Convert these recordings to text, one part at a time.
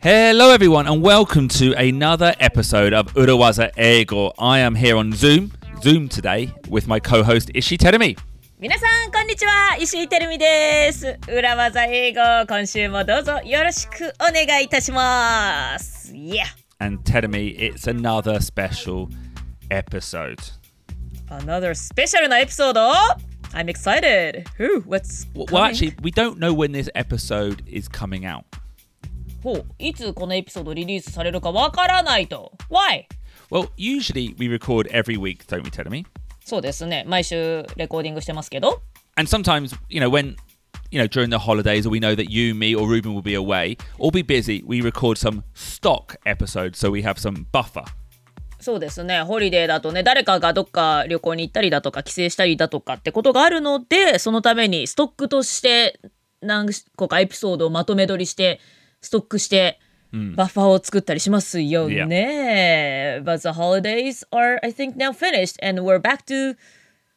Hello, everyone, and welcome to another episode of Urawaza Eigo. I am here on Zoom, Zoom today, with my co host Ishii Terumi. 皆さん、こんにちは。石井てるみです。裏技英語、今週もどうぞよろしくお願いいたします。Yeah! And Terumi, it's another special episode. Another special episode. I'm excited. Who? What's well, well, actually, we don't know when this episode is coming out. ほういつこのエピソードリリースされるかわからないと Why? Well, usually we record every week, don't we, Terumi? そうですね毎週レコーディングしてますけど And sometimes, you know, when you know during the holidays, or we know that you, me, or Ruben will be away or be busy, we record some stock episodes, so we have some buffer. そうですねホリデーだとね誰かがどっか旅行に行ったりだとか帰省したりだとかってことがあるのでそのためにストックとして何個かエピソードをまとめ撮りしてストックして、バッファーを作ったりしますよね。Yeah. But the holidays are, I think, now finished and we're back to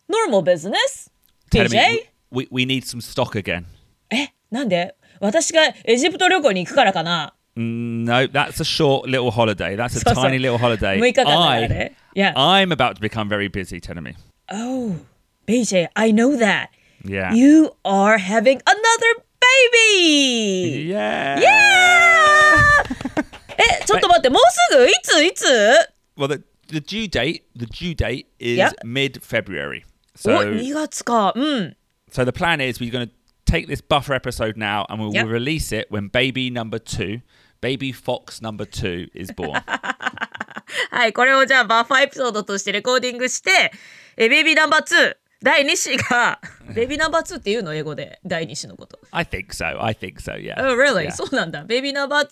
normal business. BJ? We, we need some stock again. え、なんで私がエジプト旅行に行くからかな No, that's a short little holiday. That's a そうそう tiny little holiday. 6日間だからね。I, yeah. I'm about to become very busy, Terumi. Oh, BJ, I know that. Yeah. You are having another baby! yeah. Yeah! え、ちょっと待って、もうすぐいついつ Well, the, the due date, the due date is Yeah. mid-February. お、 So, 2月か。うん。 so the plan is we're going to take this buffer episode now, and we'll Yeah. release it when baby number two, baby fox number two, is born. はい、これをじゃあバッファーエピソードとしてレコーディングして、えベイビーナンバー2、 第2子がベビナンバーっていうの英語で第2子のこと。I think so, I think so, yeah. そうなんだ。ベビナンバーが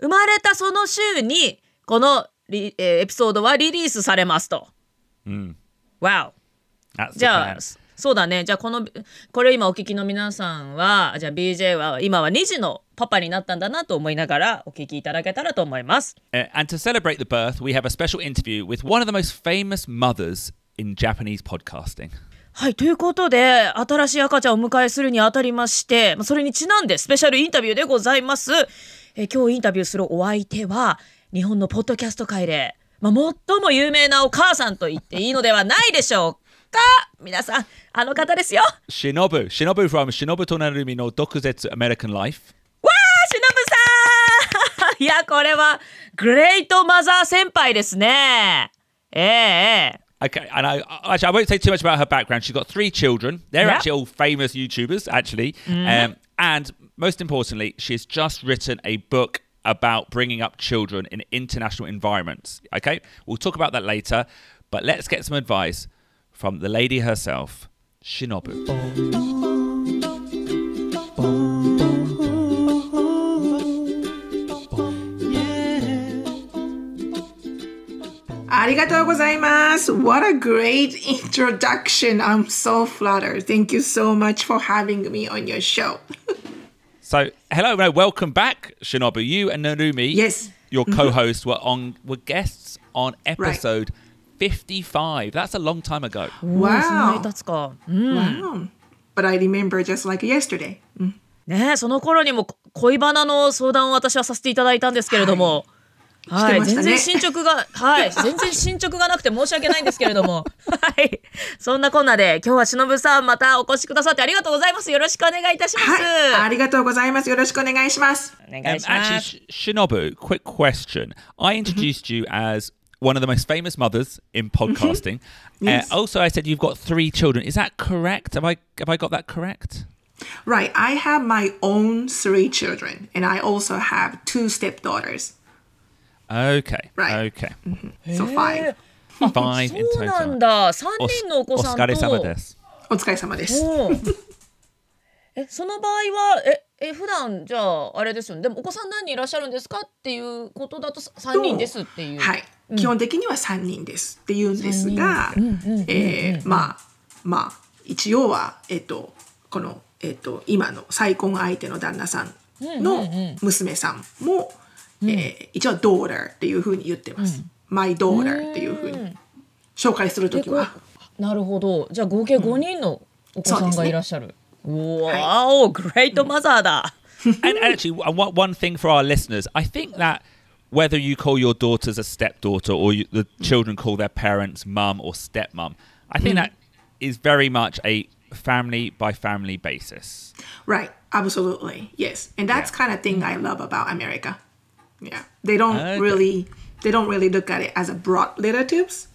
生まれたその週にこのリ、えー、エピソードはリリースされますと。うん。Wow。あ、そうだね。じゃあ、この、これ今お聞きの皆さんは、じゃあ BJ は今は2児のパパになったんだなと思いながらお聞きいただけたらと思います。Uh, and to celebrate the birth, we have a special interview with one of the most famous mothers in Japanese podcasting. はい、ということで、新しい赤ちゃんをお迎えするにあたりまして、まあそれにちなんでスペシャルインタビューでございます。えー今日インタビューするお相手は、日本のポッドキャスト界で、まあ、最も有名なお母さんと言っていいのではないでしょうか？皆さん、あの方ですよ。わ Shinobu. Shinobu from Shinobu Tonarumi no Dokuzetsu American Life. ー、しのぶさん いや、これは、グレートマザー先輩ですね。ええええ Okay, and I actually I won't say too much about her background. She's got three children. They're Yeah. actually all famous YouTubers, actually. Um, and most importantly, she's just written a book about bringing up children in international environments. Okay, we'll talk about that later. But let's get some advice from the lady herself, Shinobu. ありがとうございます。What a great introduction. I'm so flattered. Thank you so much for having me on your show. So, hello, no, welcome back, Shinobu. You and Narumi, Yes. your co-hosts, were on were guests on episode fifty-five. That's a long time ago. もうそんなに Wow. 経つか。うん。 Wow. But I remember just like yesterday. ねえその頃にもこ恋バナの相談を私はさせていただいたんですけれども、はい、 してましたね全然進捗が、はい、全然進捗がなくて申し訳ないんですけれども、はい、そんなこんなで今日はしのぶさんまたお越しくださってありがとうございます。よろしくお願いいたします。はい。ありがとうございます。よろしくお願いします。お願 Um, いしま actually, す。Sh- Shinobu, quick question. I introduced you as one of the most famous mothers in podcasting. Yes. Uh, also, I said you've got three children. Is that correct? Have I have I got that correct? Right. I have my own three children, and I also have two stepdaughters. Okay. Right. Okay. So five. Five in そうなん total. だ。三人のお子さんと。お疲れ様です。お疲れ様です。うん えその場合はええ普段じゃああれですよねでもお子さん何人いらっしゃるんですかっていうことだとさ3人ですっていう、はい、基本的には3人ですって言うんですが、えーまあまあ一応はえっ、とこのえっ、と今の再婚相手の旦那さんの娘さんも、えー一応 daughter っていうふうに言ってます。my daughter っていうふうに紹介するとでこきは。うなるほどじゃあ合計5人のお子さんがいらっしゃる、うわはおグレートマザーだ、 and actually, one one thing for our listeners, I think that whether you call your daughters a stepdaughter or you, the children call their parents mum or stepmom, I think that is very much a family by family basis. Right. Absolutely. Yes. And that's Yeah. kind of thing I love about America. Yeah. They don't Okay. really they don't really look at it as a broad relatives.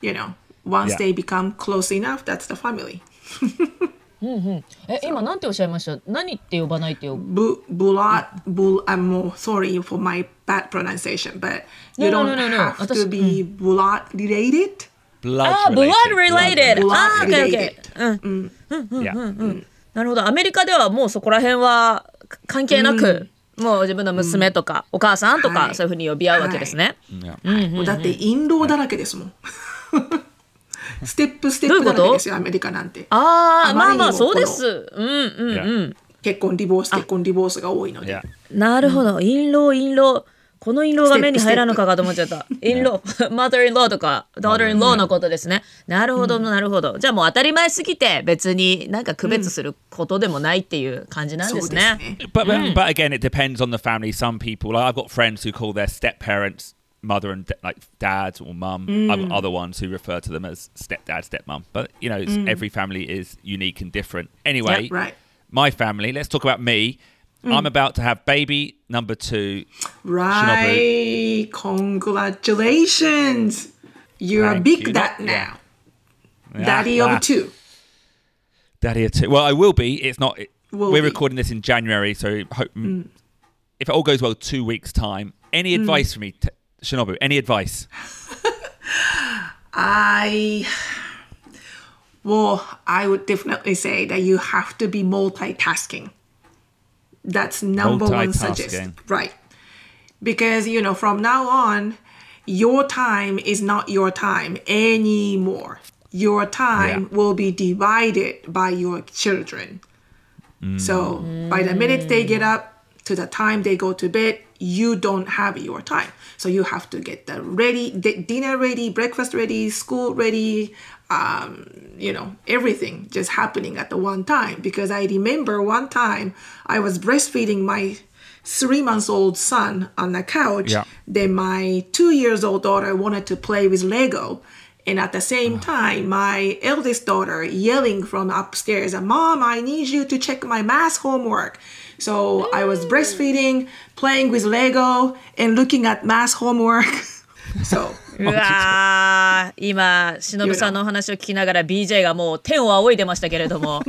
You know, once Yeah. they become close enough, that's the family. え今なんておっしゃいました何って呼ばないってよ Bu- Bulat, bul, I'm more sorry for my bad pronunciation, but you No, no, don't no, no, no. have to私- be bulat related. Blood あー blood related Blood あー OK OK related. うん Yeah. なるほどアメリカではもうそこら辺は関係なく、 もう自分の娘とか、お母さんとか、はい。そういうふうに呼び合うわけですね、だって印籠だらけですもん。ステップステップだらけですよ、アメリカなんて。あああまあまあそうです。うんうんうん.結婚、ディボース、結婚、ディボースが多いので。なるほど。印籠印籠この印籠が目に入らんのかかと思っちゃった印籠 mother in law とか daughter in law のことですねなるほどなるほどじゃあもう当たり前すぎて別になんか区別することでもないっていう感じなんですねね。But, but but again, it depends on the family. Some people, like I've got friends who call their step parents mother and like dad or mum. I've got other ones who refer to them as stepdad, stepmom. But you know, every family is unique and different. Anyway, right. my family. Let's talk about me. Mm. I'm about to have baby number two. Right. Congratulations. You're a big you. dad now. yeah. Daddy Ah, of two. Daddy of two. Well, I will be. It's not. It, we're be. recording this in January, so hope, mm. if it all goes well, two weeks time. Any mm. advice for me, t- Shinobu? Any advice? I well, I would definitely say that you have to be multitasking. That's number one suggestion. Right. Because you know, from now on, your time is not your time anymore. Your time Yeah. will be divided by your children. Mm. So by the minute they get up to the time they go to bed, you don't have your time. So you have to get the ready, the dinner ready, breakfast ready, school ready, um, you know, everything just happening at the one time. Because I remember one time I was breastfeeding my three months old son on the couch. Yeah. Then my two years old daughter wanted to play with Lego. And at the same time, my eldest daughter yelling from upstairs, Mom, I need you to check my math homework. So I was breastfeeding, playing with Lego, and looking at math homework. so うわー今しのぶさんのお話を聞きながら BJ がもう天を仰いでましたけれども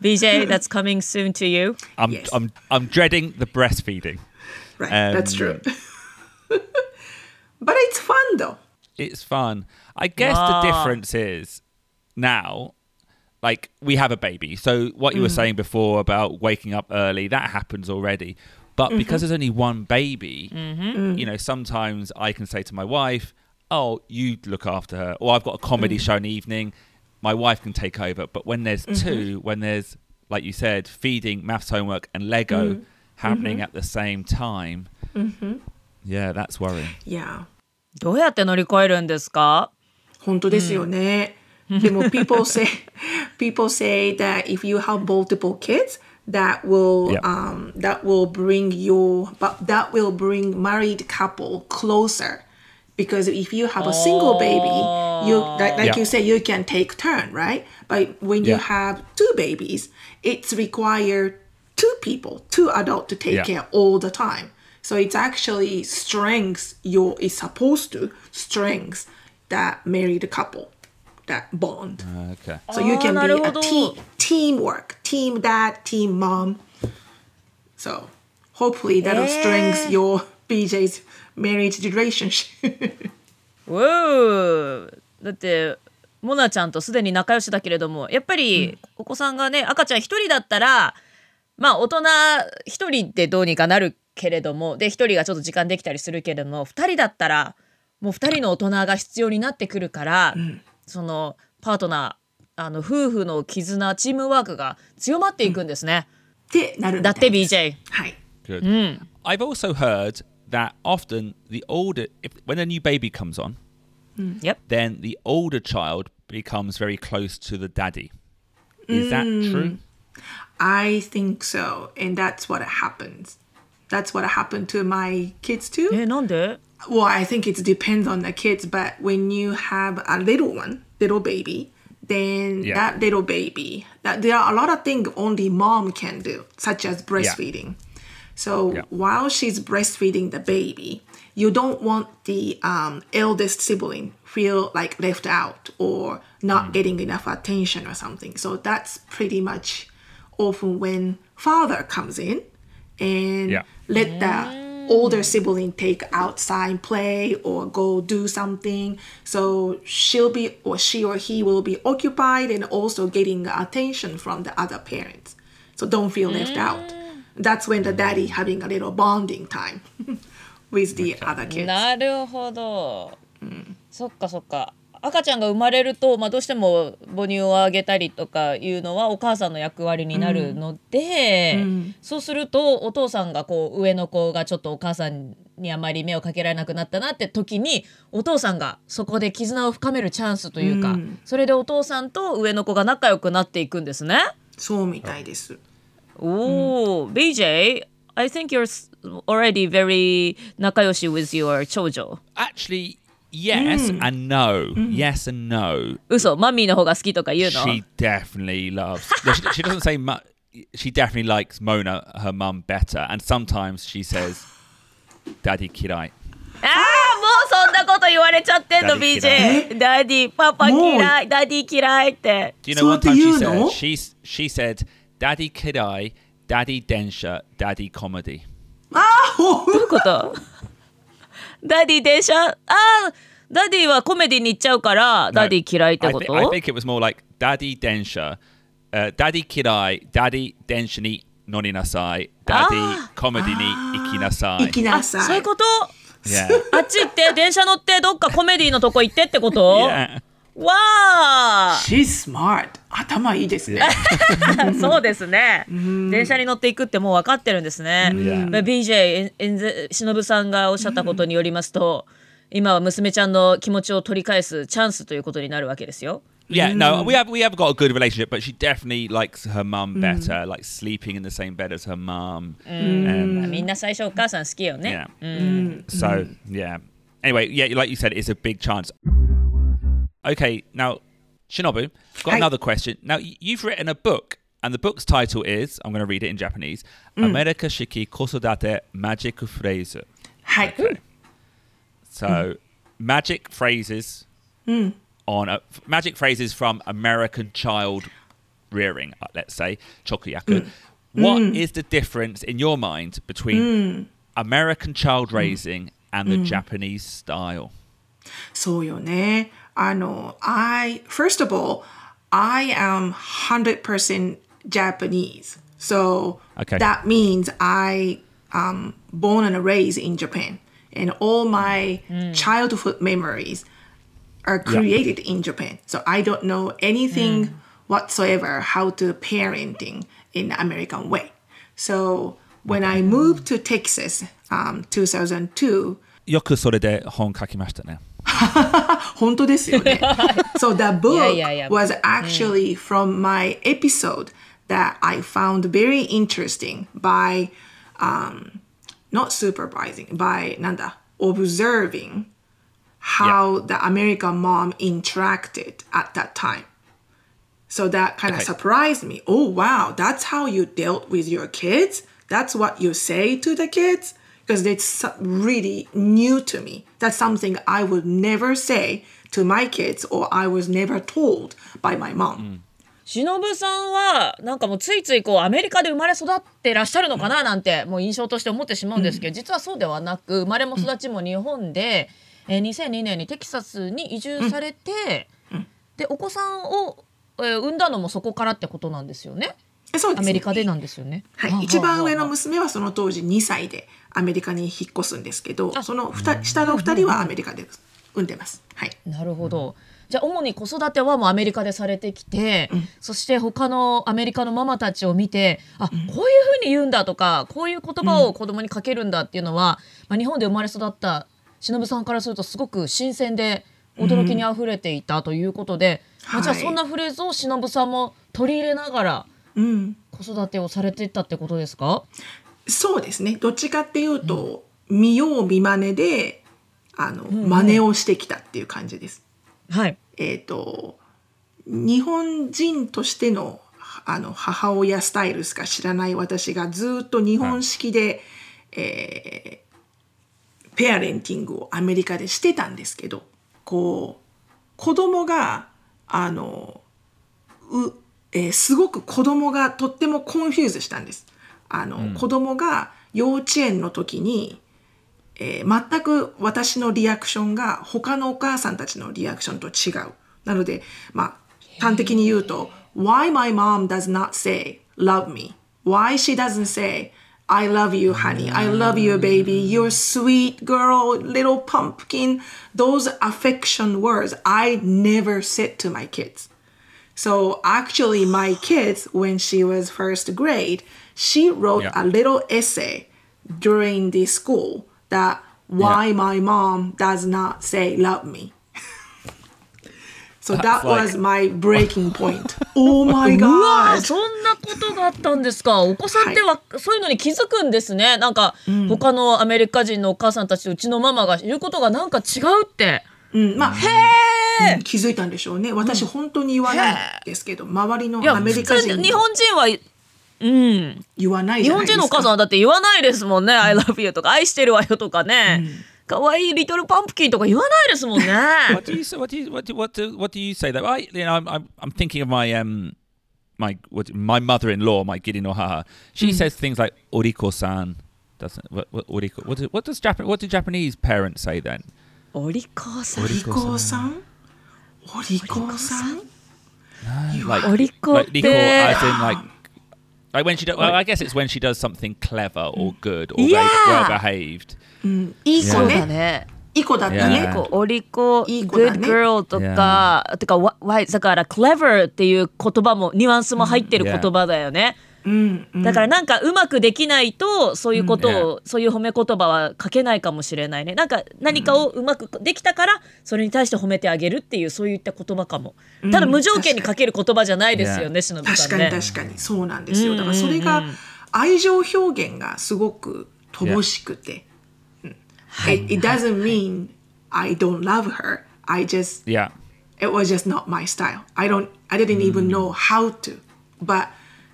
BJ that's coming soon to you I'm Yes. I'm I'm dreading the breastfeeding. right, that's Um, true. but it's fun though. It's fun. I guess Ah. the difference is now, like we have a baby. So what you were saying before about waking up early, that happens already. But because there's only one baby, you know, sometimes I can say to my wife, "Oh, you look after her," or I've got a comedy show in the evening. My wife can take over. But when there's two, when there's like you said, feeding, maths homework, and Lego happening at the same time, yeah, that's worrying. Yeah. どうやって乗り越えるんですか本当ですよね。でも people say people say that if you have multiple kids that will Yeah. um that will bring you but that will bring married couple closer because if you have a single baby you like, like Yeah. you say you can take turn right but when you have two babies it's required two people two adult to take Yeah. care all the time so it's actually strengths your is supposed to strengths that married couple that bond. Okay. so you Ah, can be a team teamwork. Team dad team mom. So hopefully that'll strengthen your bj's marriage relationship. うーだってモナちゃんとすでに仲良しだけれどもやっぱりお子さんがね赤ちゃん一人だったらまあ大人一人でどうにかなるけれどもで一人がちょっと時間できたりするけれども二人だったらもう二人の大人が必要になってくるから、そのパートナーあの夫婦の絆チームワークが強まっていくんですね。ってなるみだって BJ。はい Good. I've also heard that often the older, if when a new baby comes on, Yep. then the older child becomes very close to the daddy. Is that true? I think so. And that's what happens. That's what happened to my kids too. えなんで Well, I think it depends on the kids, but when you have a little one, little baby, then Yeah. that little baby, that there are a lot of things only mom can do, such as breastfeeding. So Yeah. while she's breastfeeding the baby, you don't want the um, eldest sibling feel like left out or not getting enough attention or something. So that's pretty much often when father comes in and Yeah. let the older sibling take outside play or go do something so she'll be or she or he will be occupied and also getting attention from the other parents so don't feel left out that's when the daddy having a little bonding time with the other kids なるほど、そっかそっか 赤ちゃんが生まれると、まあ、どうしても母乳をあげたりとかいうのはお母さんの役割になるので、そうするとお父さんがこう上の子がちょっとお母さんにあまり目をかけられなくなったなって時にお父さんがそこで絆を深めるチャンスというか、それでお父さんと上の子が仲良くなっていくんですね。そうみたいです。おお、BJ I think you're already very 仲良し with your 長女 Actually, yes and no. Yes and no. 嘘マミーの方が好きとか言うの She definitely loves. no, she, she doesn't say mu- She definitely likes Mona, her mum, better. And sometimes she says, "Daddy kirai." ああもうそんなこと言われちゃってんのダディ BJ ダディパパ嫌いダディ嫌いって Do you know So one what do time she you said know? she she said, "Daddy kirai, Daddy densha, Daddy comedy." ああほんどういうこと ダディ電車あダディはコメディに行っちゃうから、ダディ嫌いってこと？I ダディ電車。ダディ嫌い、ダディ電車に乗りなさい。ダディコメディに行きなさい。行きなさい。そういうこと？あっちって、電車乗って、どっかコメディのとこ行ってってこと、わあ She's smart 頭いいですねそうですね。電車に乗っていくってもう分かってるんですね。BJ ええんぜ忍さんがおっしゃったことによりますと、今は娘ちゃんの気持ちを取り返すチャンスということになるわけですよ。Yeah, no, we have we have got a good relationship, but she definitely likes her mum better, like sleeping in the same bed as her mum. Um, まあみんな最初お母さん好きよね yeah.。So yeah. Anyway, yeah, like you said, it's a big chance. Okay, now Shinobu, got Hi. another question. Now y- you've written a book, and the book's title is I'm going to read it in Japanese. America Shiki Kosodate Magic Phrase. はい So magic phrases on a, f- magic phrases from American child rearing, uh, let's say chokuyaku. What is the difference in your mind between American child raising and the Japanese style? そうよね。 あの、I, first of all, I am 100% Japanese. So Okay. that means I um born and raised in Japan. And all my childhood memories are created in Japan. So I don't know anything whatsoever how to parenting in the American way. So when I moved to Texas, um, 2002, よくそれで本書きましたね。 本当ですよね。so the book いやいやいや。 was actually from my episode that I found very interesting by um, not supervising, by なんだ observing how the American mom interacted at that time. So that kind of Okay. surprised me. Oh wow, that's how you dealt with your kids? That's what you say to the kids? Because it's really new to me. That's something I would never say to my kids or I was never told by my mom. 忍さんはなんかもうついついこうアメリカで生まれ育ってらっしゃるのかななんてもう印象として思ってしまうんですけど、実はそうではなく生まれも育ちも日本で、えー2002年にテキサスに移住されて、でお子さんを、えー産んだのもそこからってことなんですよね。えそうですねアメリカでなんですよね。はいはあ、一番上の娘はその当時2歳でアメリカに引っ越すんですけど、その下の2人はアメリカで産んでます。はい。なるほど。じゃあ主に子育てはもうアメリカでされてきて、そして他のアメリカのママたちを見てあ、こういうふうに言うんだとかこういう言葉を子供にかけるんだっていうのは、まあ、日本で生まれ育った忍さんからするとすごく新鮮で驚きにあふれていたということで、まあ、じゃあはいそんなフレーズを忍さんも取り入れながらうん。子育てをされていったってことですか？そうですねどっちかっていうと、見よう見まねであの、真似をしてきたっていう感じです。はい。えっ、と日本人としてのあの母親スタイルしか知らない私がずっと日本式で、えーペアレンティングをアメリカでしてたんですけどこう子供があのう、えーすごく子供がとってもコンフューズしたんです。あの、子供が幼稚園の時にえー全く私のリアクションが他のお母さんたちのリアクションと違う。なので、まあ、端的に言うと、Why my mom does not say love me? Why she doesn't say I love you, honey. I love you, baby. You're sweet girl, little pumpkin. Those affection words I never said to my kids. So actually, my kids, when she was first grade, she wrote Yeah. a little essay during the school that why my mom does not say love me. so that That's like- was my breaking point. oh my うわ god. そんなことがあったんですかお子さんってわ、そういうのに気づくんですねなんか、他のアメリカ人のお母さんたちとうちのママが言うことがなんか違うって うん、まあ、へうん気づいたんでしょうね。私、本当に言わないんですけど、周りのアメリカ人日本人はうん言わないじ日。本人のお母さんはだって言わないですもんね「I love you」とか「愛してるわよ」とかね「可愛いリトルパンプキン」とか言わないですもんね what do you say? What do you what do what do, what do you say though? I you know I'm I'm, I'm thinking of my um my what, my mother-in-law, my Giri no haha. She says things like oriko-san. Doesn't what what oriko? What, do- what does Japan what do Japanese parents say then? お利口さんお利口さんお利口さん Like like て as in like like when she does. Well, I guess it's when she does something clever or good or Yeah. well behaved. いい子だね。ねいい子だったね Yeah.。お利口いい子だ good ね girl とか、てかわわだから clever っていう言葉もニュアンスも入ってるうん言葉だよね、うん、うんだからなんかうまくできないとそういうことを、うそういう褒め言葉は書けないかもしれないねなんか何かをうまくできたからそれに対して褒めてあげるっていうそういった言葉かもただ無条件に書ける言葉じゃないですよねしのぶさ確かんねに確かにそうなんですよ。うんだからそれが愛情表現がすごく乏しくて。うん It, it doesn't mean I don't love her. I just Yeah. it was just not my style. I don't I didn't even know how to. But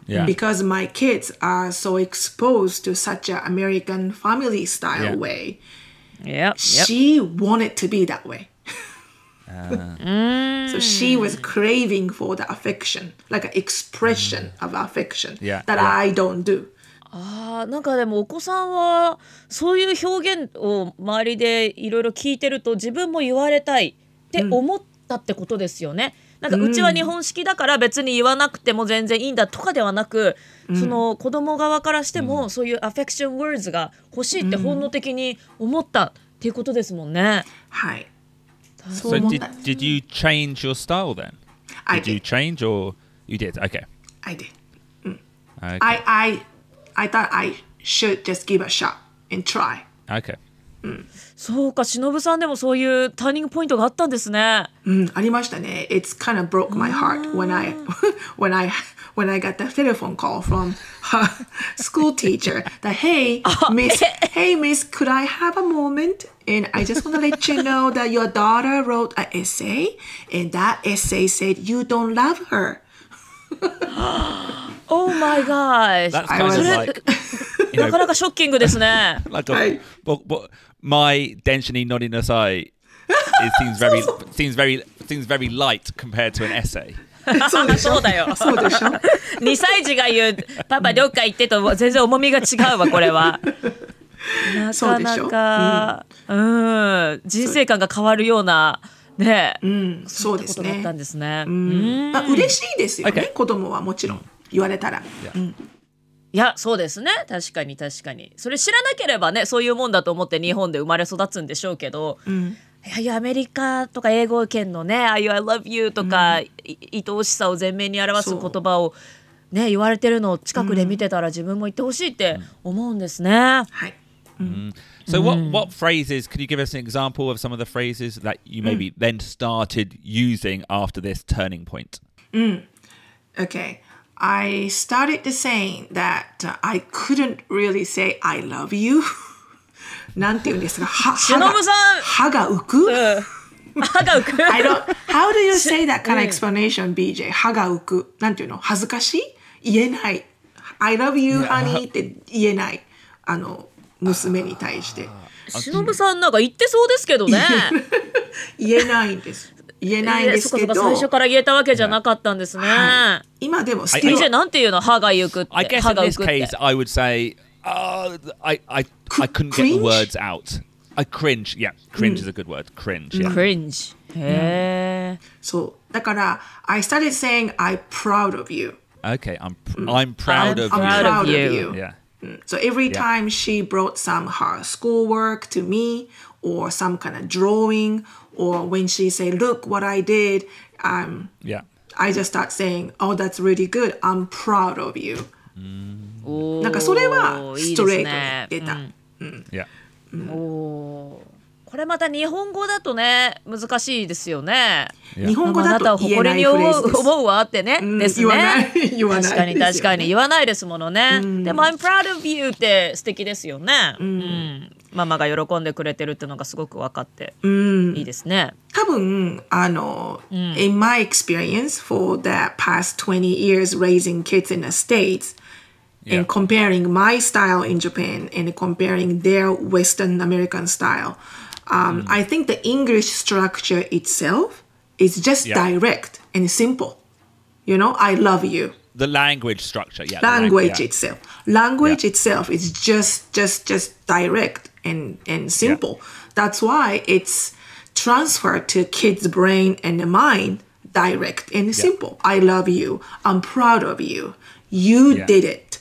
Yeah. because my kids are so exposed to such an American family style Yeah. way, Yep, yep. she wanted to be that way. so she was craving for the affection, like an expression of affection Yeah, that yeah. I don't do. あーなんかでもお子さんはそういう表現を周りでいろいろ聞いてると自分も言われたいって思ったってことですよね。 なんかうちは日本式だから別に言わなくても全然いいんだとかではなく、その子供側からしてもそういうアフェクションワーズが欲しいって本能的に思ったっていうことですもんね。はい。そ So う思っ did た。did you change your style then? I Did you did. change or you did? Okay. I did. Okay. I I I thought I should just give a shot and try. okay. そうか、しのぶさんでもそういうターニングポイントがあったんですね。うん、ありましたね。It's kind of broke my heart when I when I when I got the telephone call from her school teacher that hey miss hey miss could I have a moment and I just want to let you know that your daughter wrote an essay and that essay said you don't love her. Oh my gosh! That's I kind was- of like you なか know, なかショッキングですね。like a, Right. but, my denshini nodinasai it seems very seems very seems very light compared to an essay. そうでしょ？そうだよ。そうでしょ？2歳児が言う「パパどっか行って」と全然重みが違うわこれは。なかなそうでしょ？かうん、人生観が変わるようなねうん、そうですねことだったん。ですね。うんまあ、嬉しいですよね、Okay. 子供はもちろん言われたら。いやそうですね。確かに確かに。それ知らなければねそういうもんだと思って日本で生まれ育つんでしょうけど、いやいやアメリカとか英語圏のね「ああいう I love you」とか、い愛おしさを前面に表す言葉をね言われてるのを近くで見てたら自分も言ってほしいって思うんですね。はい。So what what phrases? Could you give us an example of some of the phrases that you maybe then started using after this turning point? Okay. I started to saying that uh, I couldn't really say I love you. なんて言うんですかは歯が忍さん歯が浮く、歯が浮く I don't, how do you say that kind of explanation, BJ? 歯が浮く。なんていうの恥ずかしい言えない。I love you, honey って言えない。あの、娘に対して。忍さんなんか言ってそうですけどね言えないんです。言えないんえーですけど。そっかそっか最初から言えたわけじゃなかったんですね、はい今でも I- still BJ なんていうの歯が行くって I guess 歯 in this くって case, I would say, uh, I, I, I couldn't get the words out. I cringe. Yeah, cringe is a good word. Cringe. Yeah. cringe へえそう。だから、I started saying I'm proud of you. Okay, I'm pr- I'm proud I'm of I'm you. proud proud of you. Yeah. So every Yeah. time she brought some her schoolwork to me or some kind of drawing or when she say, look what I did, um, Yeah. I just start saying, oh, that's really good. I'm proud of you. なんかそれはいいストレートにですね出た。Yeah. うんおーこれまた日本語だとね難しいですよね。日本語あなたをだと誇りに思。う思うわってね、うん ですね。確かに確かに言わないですものね。でも I'm proud of you って素敵ですよね。うんママが喜んでくれてるっていうのがすごく分かっていいですね。多分あの、in my experience for the past 20 years raising kids in the States Yeah. and comparing my style in Japan and comparing their Western American style, um, I think the English structure itself is just Yeah. direct and simple. You know, I love you. The language structure. Yeah. the lang- language yeah. itself language Yeah. itself is just just just direct and and simple that's why it's transferred to kids brain and the mind direct and simple i love you i'm proud of you you Yeah. did it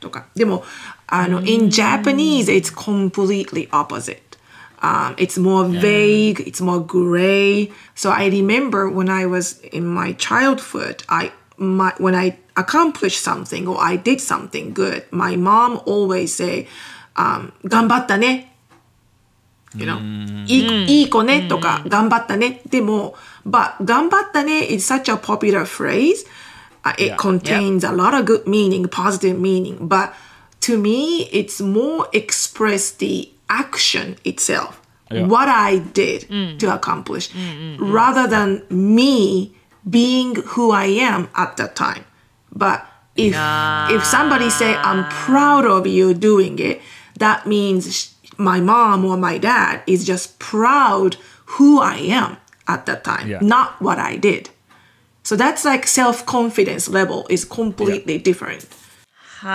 とかでもあの in Japanese it's completely opposite um, it's more vague it's more gray so i remember when i was in my childhood i my when i accomplished something or i did something good my mom always say um, 頑張ったね you know いいいい子ねとか頑張ったねでも but 頑張ったね is such a popular phrase uh, it Yeah. contains a lot of good meaning positive meaning but to me it's more express the action itself Yeah. what I did to accomplish rather than me being who I am at that time but if if somebody say I'm proud of you doing it that means my mom or my dad is just proud who I am at that time Yeah. not what I did so that's like self-confidence level is completely different は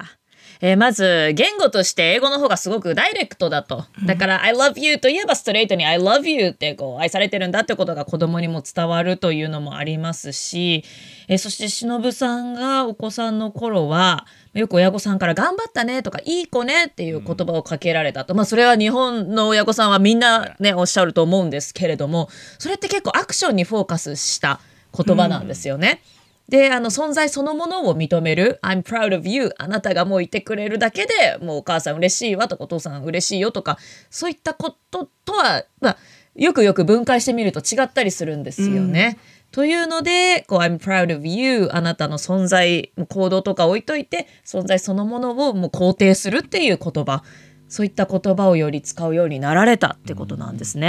あ。えーまず言語として英語の方がすごくダイレクトだと。だから「I love you」といえばストレートに「I love you」ってこう愛されてるんだってことが子供にも伝わるというのもありますし、えーそして忍さんがお子さんの頃はよく親御さんから「頑張ったね」とか「いい子ね」っていう言葉をかけられたと、まあそれは日本の親御さんはみんなねおっしゃると思うんですけれどもそれって結構アクションにフォーカスした言葉なんですよね。であの存在そのものを認める「I'm proud of you」あなたがもういてくれるだけでもうお母さん嬉しいわとかお父さん嬉しいよとかそういったこととは、まあ、よくよく分解してみると違ったりするんですよね。というのでこう「I'm proud of you」あなたの存在行動とか置いといて存在そのものをもう肯定するっていう言葉そういった言葉をより使うようになられたってことなんですね。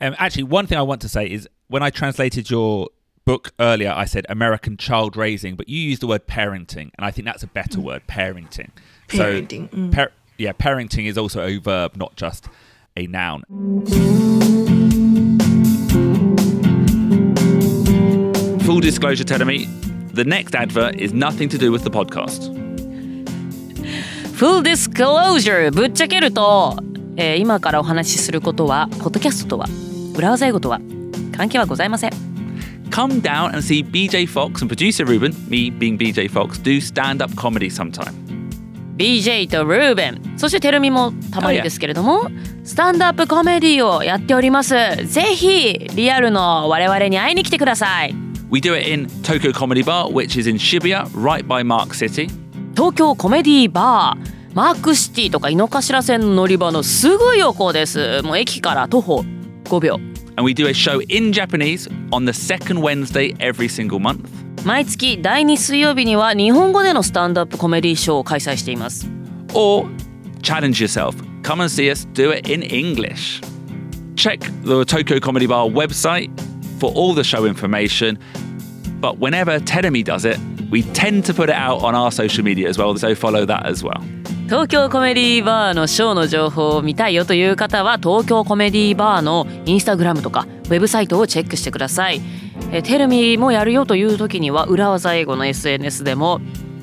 Um, actually, one thing I want to say is when I translated your book earlier, I said American child raising, but you used the word parenting, and I think that's a better mm. word, parenting. Parenting. So, mm. par- yeah, parenting is also a verb, not just a noun. Full disclosure, Terumi, the next advert is nothing to do with the podcast. Full disclosure! ぶっちゃけると、えー、今からお話しすることは、ポッドキャストとは、裏技英語とは、関係はございません。Come down and see BJ Fox and producer Ruben, me being BJ Fox, do stand up comedy sometime. BJ とルーベンそしてテルミもたまにですけれども、スタンドアップコメディをやっておりますぜひリアルの我々に会いに来てください We do it in Tokyo Comedy Bar, which is in Shibuya, right by Mark City. 東京コメディバーマークシティとか井の頭線の乗り場のすぐ横ですもう駅から徒歩5秒 and we do a show in Japanese on the second Wednesday every single month. 毎月第2水曜日には日本語でのスタンドアップコメディショーを開催しています。Or challenge yourself. Come and see us do it in English. Check the Tokyo Comedy Bar website for all the show information. But whenever Terumi does it, we tend to put it out on our social media as well, so follow that as well. 東京コメディバーのショーの情報を見たいよという方は東京コメディバーのインスタグラムとかウェブサイトをチェックしてくださいえテレミもやるよという時には裏技英語の SNS でも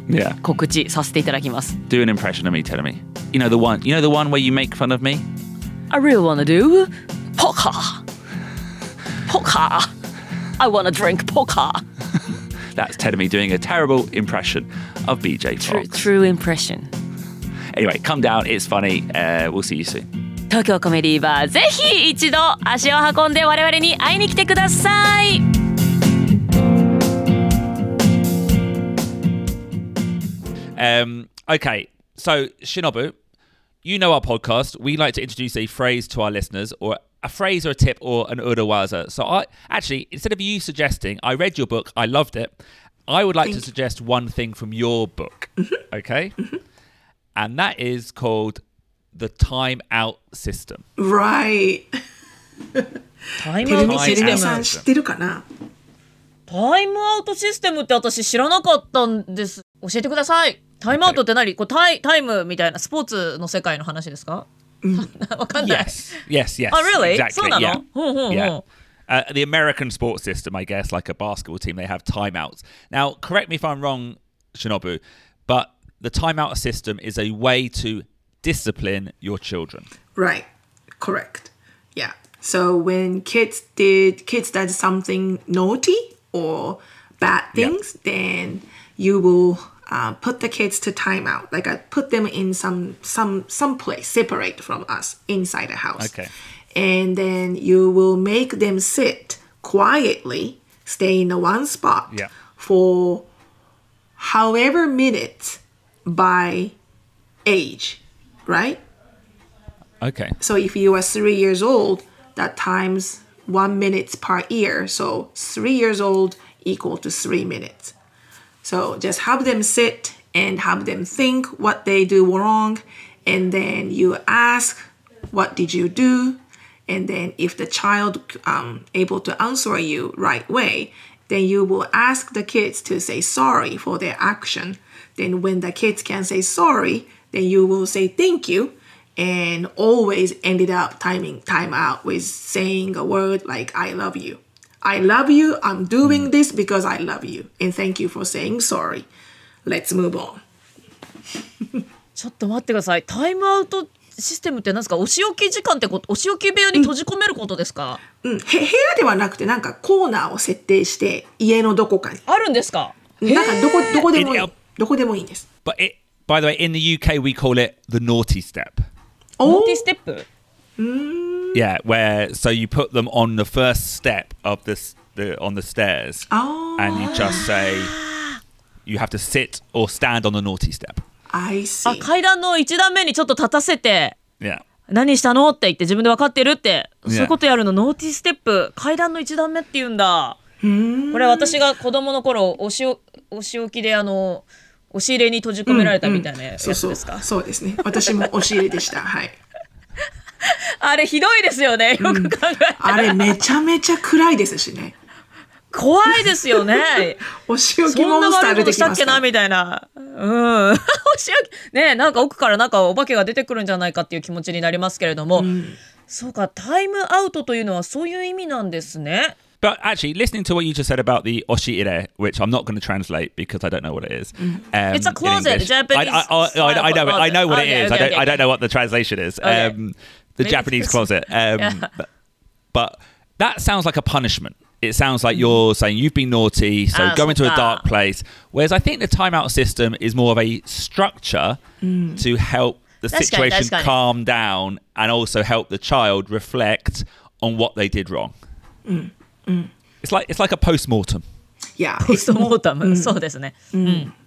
Yeah. 告知させていただきます Do an impression of me, Tenemy. You know the one. You know the one where you make fun of me. I really wanna do poker poker I wanna drink poker That's Tenemy doing a terrible impression of BJ true, Fox. true impression Anyway, come down. It's funny. Uh, we'll see you soon. 東京コメディーバーぜひ一度足を運んで我々に会いに来てください Um, okay, so Shinobu, you know our podcast. We like to introduce a phrase to our listeners, or a phrase, or a tip, or an urawaza. So, I actually, instead of you suggesting, I read your book, I loved it. I would like Thank to suggest one thing from your book. Mm-hmm. okay. Mm-hmm and that is called the time out system. Right. タイテレビテレビシステムさん知ってるかなタイムアウトシステムって私知らなかったんです。教えてください。タイムアウトって何こうタイタイムみたいなスポーツの世界の話ですかわかんない。 Yes, yes, yes. Oh, really? Exactly. そうなの Yeah. ほうほうほう Yeah. Uh, the American sports system, I guess, like a basketball team, they have timeouts. Now, correct me if I'm wrong, Shinobu, but the timeout system is a way to discipline your children. Right. Correct. Yeah. So when kids did kids did something naughty or bad things, then you will uh, put the kids to timeout. Like I put them in some some some place separate from us inside the house. Okay. And then you will make them sit quietly, stay in the one spot Yeah. for however minutes by age, right? Okay. So if you are three years old, that times one minute per year. So three years old equal to three minutes. So just have them sit and have them think what they do wrong, and then you ask, "What did you do?" And then if the child um, able to answer you right way, then you will ask the kids to say sorry for their action. Then when the kids can say sorry, then you will say thank you and always ended up timing time out with saying a word like I love you. I love you. I'm doing this because I love you. And thank you for saying sorry. Let's move on. ちょっと待ってください。タイムアウトシステムって何ですかお仕置き時間ってことお仕置き部屋に閉じ込めることですか、うん、へ部屋ではなくてなんかコーナーを設定して家のどこかに。あるんですかなんかどこどこでもいいええ。どこでもいいんです。But it, by the way, in the UK, we call it the naughty step. ノーおティステップ Yeah, where so you put them on the first step of this the on the stairs, あー and you just say you have to sit or stand on the naughty step. I あ see. 階段の一段目にちょっと立たせて Yeah. 何したのって言って自分で分かってるって、Yeah. そういうことやるのノーティステップ階段の一段目って言うんだこれは私が子供の頃おしおお仕置きであの押し入れに閉じ込められたみたいなやつそうそうですか、そうですね。私も押し入れでした。はい。あれひどいですよねよく考えたら、あれめちゃめちゃ暗いですしね。怖いですよね お仕置きそんなモンスター出てきますから。したっけなみたいな。うん。お仕置きねなんか奥からなんかお化けが出てくるんじゃないかっていう気持ちになりますけれども、そうかタイムアウトというのはそういう意味なんですね。But actually, listening to what you just said about the oshiire, which I'm not going to translate because I don't know what it is. Um, It's a closet. Japanese I, I, I, I, know it. I know what Okay, it is. okay, I don't. okay, I don't know what the translation is. Um, the Maybe Japanese closet. Um, Yeah. but, but that sounds like a punishment. It sounds like you're saying you've been naughty, so Ah, go into a dark place. Whereas I think the timeout system is more of a structure to help the That's situation good. calm down and also help the child reflect on what they did wrong. It's like it's like a post mortem. いや、ポストモータム、そうですね。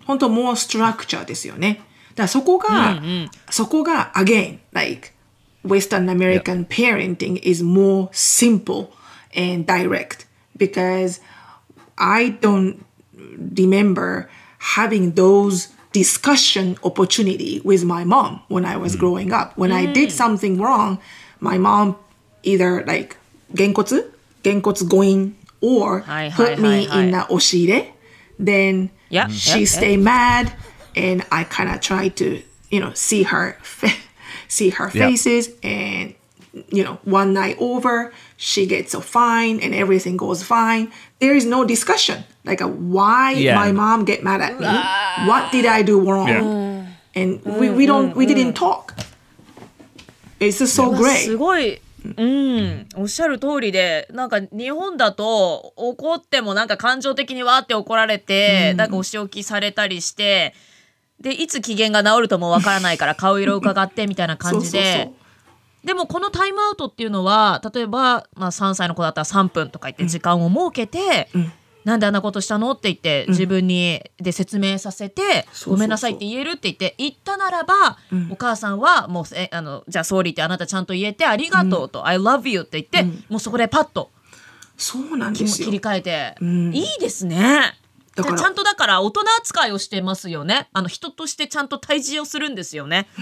本当もうストラクチャーですよね。だからそこが、そこが again like Western American parenting is more simple and direct because I don't remember having those discussion opportunity with my mom when I was growing up. When I did something wrong, my mom either like げんこつ げんこつ going or put me in the oshiire, then yep, she yep, stay yep. mad and I kind of try to you know see her see her faces and you know one night over she gets so fine and everything goes fine. There is no discussion. Like a, why yeah. my mom get mad at me? What did i do wrong? Yeah. and we, we don't we didn't talk. It's just so great. うん、おっしゃる通りでなんか日本だと怒ってもなんか感情的にわーって怒られて、なんかお仕置きされたりしてでいつ機嫌が治るともわからないから顔色を伺ってみたいな感じで。でもこのタイムアウトっていうのは例えば、まあ、3歳の子だったら3分とか言って時間を設けて、なんであんなことしたの？って言って自分にで説明させて、ごめんなさいって言えるって言って言ったならば、お母さんはもうえあのじゃあ総理ってあなたちゃんと言えてありがとうと、I love you って言って、もうそこでパッとそうなん気です切り替えて、いいですね。だからちゃんとだから大人扱いをしてますよね。あの人としてちゃんと対峙をするんですよね。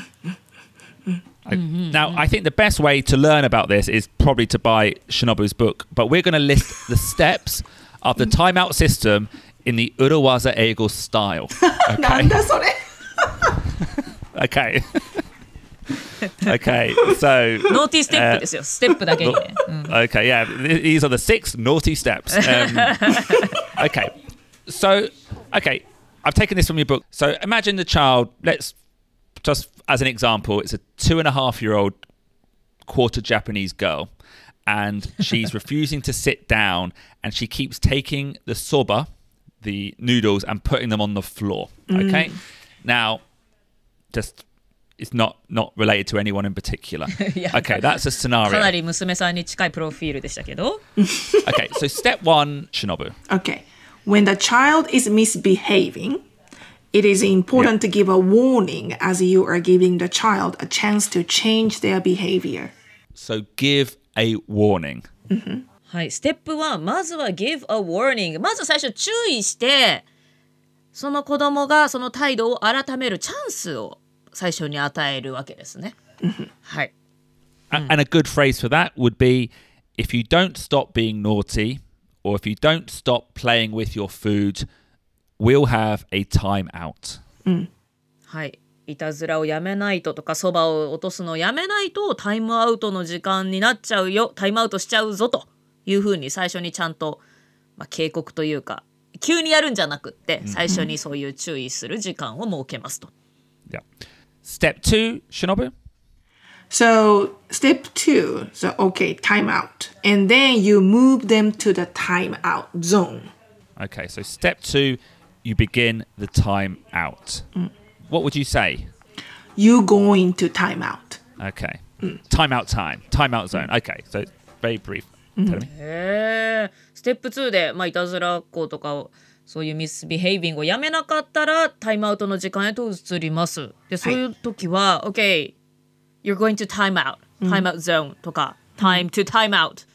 Now, I think the best way to learn about this is probably to buy Shinobu's book, but we're going to list the steps of the timeout system in the Urawaza Eigo style. Okay. okay. okay, so. Naughty step uh, mm. Okay. yeah. These are the six naughty steps. Um, okay. So, okay. I've taken this from your book. So imagine the child, let's just as an example, it's a two and a half year old quarter Japanese girl and she's refusing to sit down, and she keeps taking the soba, the noodles, and putting them on the floor. Okay. Now, just. It's not not related to anyone in particular. Yeah. Okay, that's a か scenario. なり娘さんに近いプロフィールでしたけど。 Okay, so step one, Shinobu. Okay. When the child is misbehaving, it is important to give a warning as you are giving the child a chance to change their behavior. So give a warning. はい、ステップ1まずは give a warning まず最初注意してその子供がその態度を改めるチャンスを最初に与えるわけですね。はい。 A- And a good phrase for that would be if you don't stop being naughty or if you don't stop playing with your food, we'll have a time out. はい。 いたずらをやめないととかそばを落とすのやめないとタイムアウトの時間になっちゃうよタイムアウトしちゃうぞというふうに最初にちゃんと、まあ、警告というか急にやるんじゃなくて最初にそういう注意する時間を設けますと。Step two, Shinobu. So, step two, so okay, time out. And then you move them to the time out zone. Okay, so step two, you begin the time out. Mm. What would you say? You go into timeout. Okay. Time out time, time out zone. Okay, so very brief. へえステップ2で、まあ、いたずらっ子とかをそういうミスビヘイビングをやめなかったらタイムアウトの時間へと移ります。でそういう時は、OK you're going to time out time out zone とか、time to time out、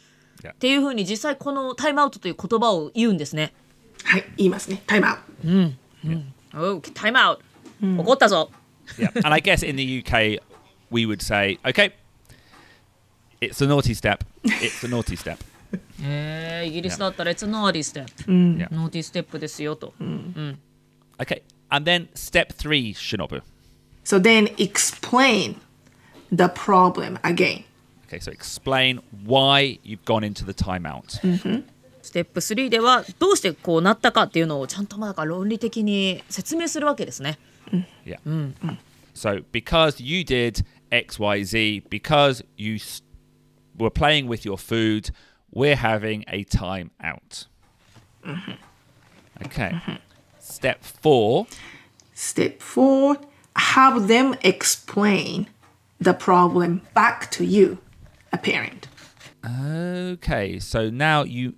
Yeah. っていうふうに実際このタイムアウトという言葉を言うんですね。はい、言いますね。タイムアウト。Oh, time out、怒ったぞ。yeah. And I guess in the UK, we would say, okay, it's a naughty step. It's a naughty step. へえイギリスだったら It's a naughty step、Yeah. ノーティーステップですよと。Okay. And then step three, Shinobu. So then explain the problem again. Okay, so explain why you've gone into the timeout. ステップ3ではどうしてこうなったかっていうのをちゃんとまあだから論理的に説明するわけですね。Yeah. Mm. Mm. So because you did X, Y, Z, because you were playing with your food, we're having a time out. Mm-hmm. Okay. Mm-hmm. Step four. Step four, have them explain the problem back to you, a parent. Okay, so now you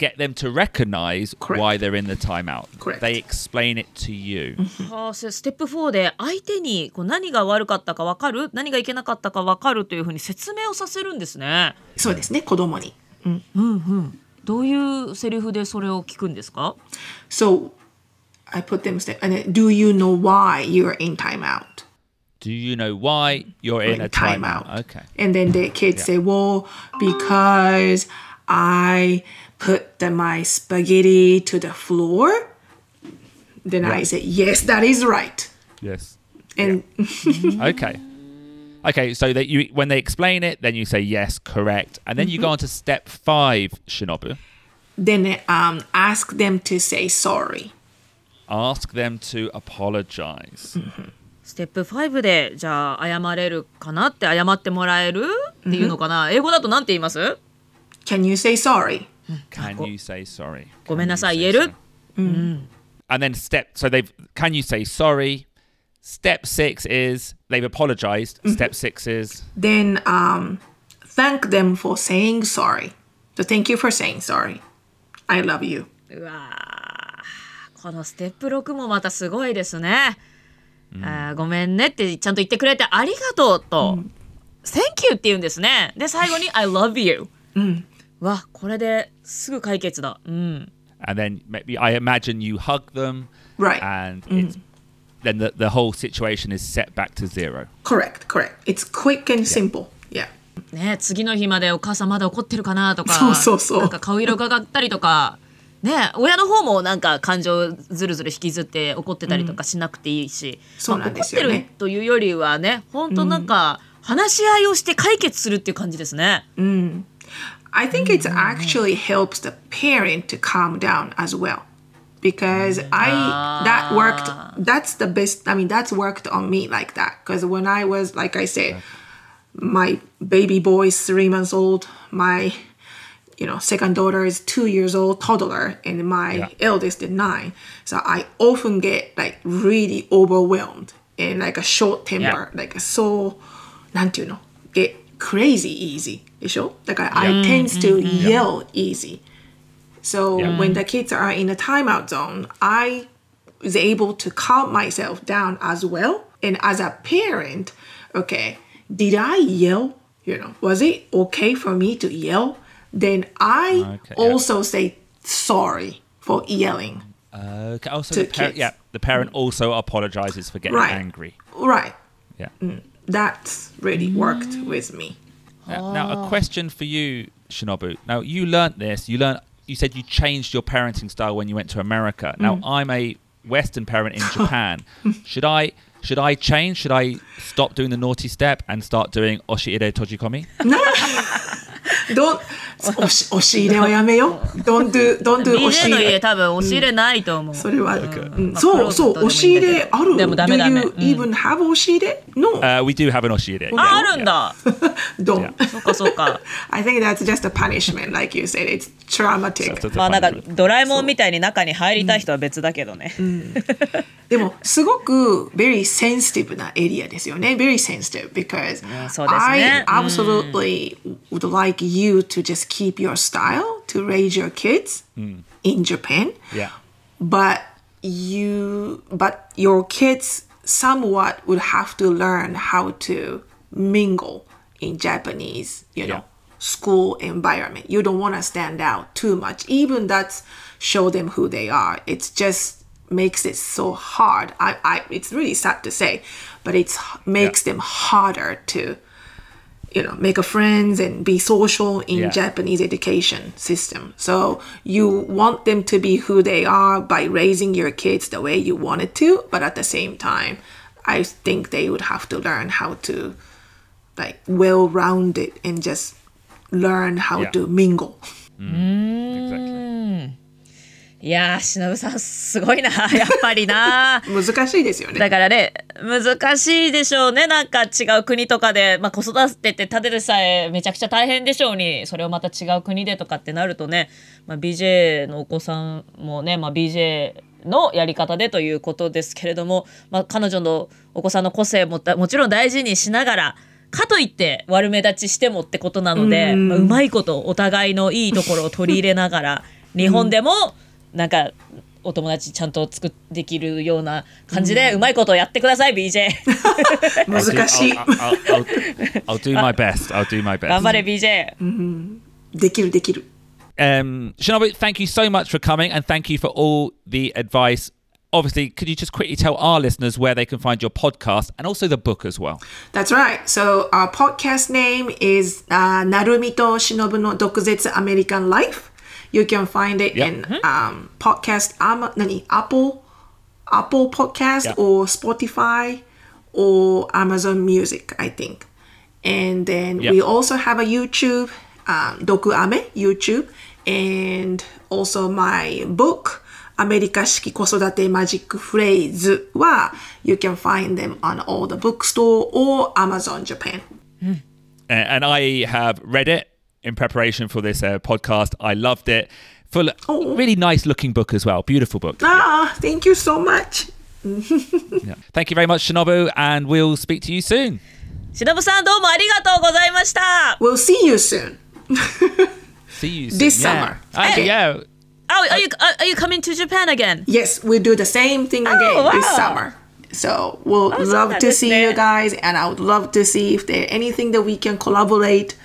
get them to recognize Correct. why they're in the timeout. Correct. They explain it to you. はあステップ4で相手にこう何が悪かったか分かる何がいけなかったか分かるというふうに説明をさせるんですね。そうですね、子供に。どういうセリフでそれを聞くんですか So I put them step and do you know why you're in timeout? Do you know why you're in a timeout? Okay. And then the kids say, well, because I put the, my spaghetti to the floor. Then I Yeah. say, yes, that is right. Yes. And Okay. Okay, so that you when they explain it, then you say yes, correct, and then you go on to step five, Shinobu. then um, ask them to say sorry. Ask them to apologize. ステップ5でじゃあ謝れるかなって謝ってもらえるっていうのかな、英語だとなんて言います Can you say sorry? Can you say sorry? ごめんなさい言える sorry? And then step so they've can you say sorry? Step six is they've apologized. Step six is Then um, thank them for saying sorry. So thank you for saying sorry. I love you. うわーこのステップ6もまたすごいですね、あーごめんねってちゃんと言ってくれてありがとうと、Thank you って言うんですねで最後に I love you、わこれですぐ解決だうん and then maybe I imagine you hug them Right. and it's then the, the whole situation is set back to zero. Correct, correct. It's quick and simple. Yeah. ね次の日までお母さんまだ怒ってるかなとか そうそうそうなんか顔色伺ったりとかね親の方もなんか感情ずるずる引きずって怒ってたりとかしなくていいし、そうなんですよねまあ怒ってるというよりはね本当なんか話し合いをして解決するっていう感じですね。I think it actually helps the parent to calm down as well. Because I that worked that's the best I mean that's worked on me like that because when I was like I said my baby boy is 3 months old my you know second daughter is 2 years old toddler and my Yeah. eldest is 9 so I often get like really overwhelmed and like a short temper like so なんていうの get crazy easy でしょだから I tends to yell easy so Yeah. when the kids are in a timeout zone I was able to calm myself down as well and as a parent okay did I yell you know was it okay for me to yell then I Okay, yeah. also say sorry for yelling Okay. Also, To the parent, kids. yeah, the parent also apologizes for getting Right. angry. right Yeah. that's really worked with me Now, now, a question for you, Shinobu. Now, you learnt this. You learnt. You said you changed your parenting style when you went to America. Now, I'm a Western parent in Japan. should I? Should I change? Should I stop doing the naughty step and start doing oshiire tojikomi? don't 押し押し入れはやめよ don't do don't do 押し BJ の入れ家多分押し入れないと思う。それは、うんまあそうそうクローゼットでもいいんだけど押し入れあるでもダメダメ Do you even have 押し入れ No Uh, we do have an oshiire. ああるんだ。 don't そっかそっか。 I think that's just a punishment like you said it's traumatic That's a まあなんか punishment. ドラえもんみたいに中に入りたい人は別だけどね。でもすごく very sensitive なエリアですよね very sensitive because そうですね I absolutely would like you to just keep your style to raise your kids in Japan Yeah. but you but your kids somewhat would have to learn how to mingle in japanese you know Yeah. school environment. You don't want to stand out too much. Even that's show them who they are. It's just makes it so hard. I, I it's really sad to say but it's makes them harder to you know make a friends and be social in Yeah. japanese education system so you want them to be who they are by raising your kids the way you wanted to but at the same time i think they would have to learn how to like well rounded and just learn how Yeah. to mingle mm, Exactly. いやー、しのぶさんすごいな、やっぱりな。難しいですよねだからね、難しいでしょうね。なんか違う国とかで、まあ子育てってただでさえめちゃくちゃ大変でしょうに、それをまた違う国でとかってなるとね、まあ、BJ のお子さんもね、まあ、BJ のやり方でということですけれども、まあ、彼女のお子さんの個性もたもちろん大事にしながら、かといって悪目立ちしてもってことなので、まあ、うまいことお互いのいいところを取り入れながら日本でもなんかお友達ちゃんと作っできるような感じでうまいことをやってください BJ 難しい I'll, do my best. I'll do my best. 頑張れ BJ できるできる Um, Shinobu, thank you so much for coming and thank you for all the advice. Obviously, could you just quickly tell our listeners where they can find your podcast and also the book as well? That's right. So our podcast name is uh, Narumi to Shinobu no Dokuzetsu American Life. You can find it Yep. in um, podcast um, nani, Apple Apple Podcast Yeah. or Spotify or Amazon Music, I think. And then Yep. we also have a YouTube, um, Doku Ame YouTube, and also my book, アメリカ式子育てマジックフレーズは you can find them on all the bookstore or Amazon Japan. Uh, and I have read it in preparation for this uh, podcast. I loved it. Full, oh. really nice looking book as well. Beautiful book. Ah, thank you so much. yeah. Thank you very much, Shinobu, and we'll speak to you soon. Shinobu-san, どうもありがとうございました。We'll see you soon. see you soon. This yeah. summer. Okay. okay. yeah. Oh, are you are you coming to Japan again? Yes, we do the same thing oh, again oh, wow. this summer. So we'll oh, love to see you guys, and I would love to see if there anything that we can collaborate.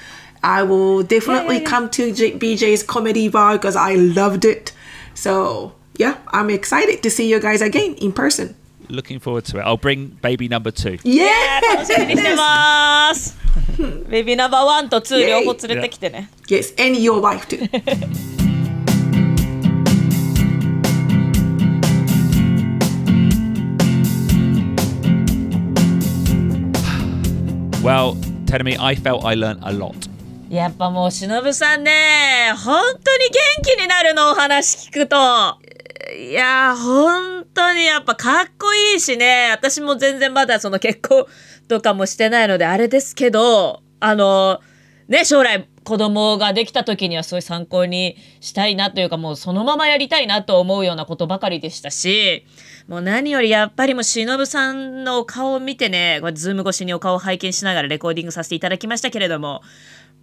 I will definitely Yay. come to J- BJ's comedy bar because I loved it. So yeah, I'm excited to see you guys again in person. Looking forward to it. I'll bring baby number two. Yes! yes. baby number one to two. Yeah. Yes, and your wife too. Well, of me, I felt I learned a lot. やっぱもうしのぶさんね、本当に元気になるのお話聞くと。いや、本当にやっぱかっこいいしね、私も全然まだその結婚とかもしてないのであれですけど、あの、ね、将来子供ができた時にはそういう参考にしたいなというかもうそのままやりたいなと思うようなことばかりでしたし、もう何よりやっぱりもうしのぶさんのお顔を見てね、これズーム越しにお顔を拝見しながらレコーディングさせていただきましたけれども、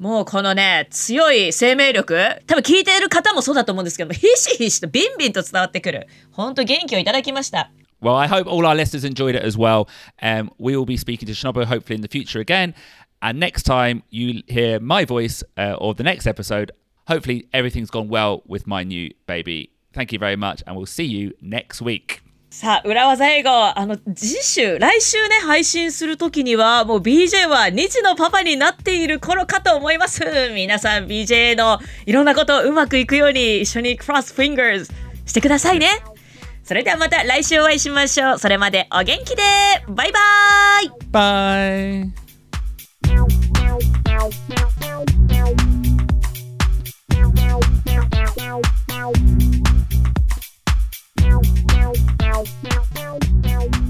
もうこのね、強い生命力、多分聞いている方もそうだと思うんですけども、ひしひしとビンビンと伝わってくる。本当元気をいただきました。Well, I hope all our listeners enjoyed it as well. Um, we will be speaking to Shinobu hopefully in the future again. And next time you hear my voice uh, or the next episode, hopefully everything's gone well with my new baby. Thank you very much, and we'll see you next week. さあ、裏技英語、あの、次週、来週ね、配信するときには、もう BJ は2児のパパになっている頃かと思います。皆さん、BJ のいろんなことうまくいくように、一緒にクロスフィンガーズしてくださいね。それではまた来週お会いしましょう。それまでお元気でバイバイバイ Thank you.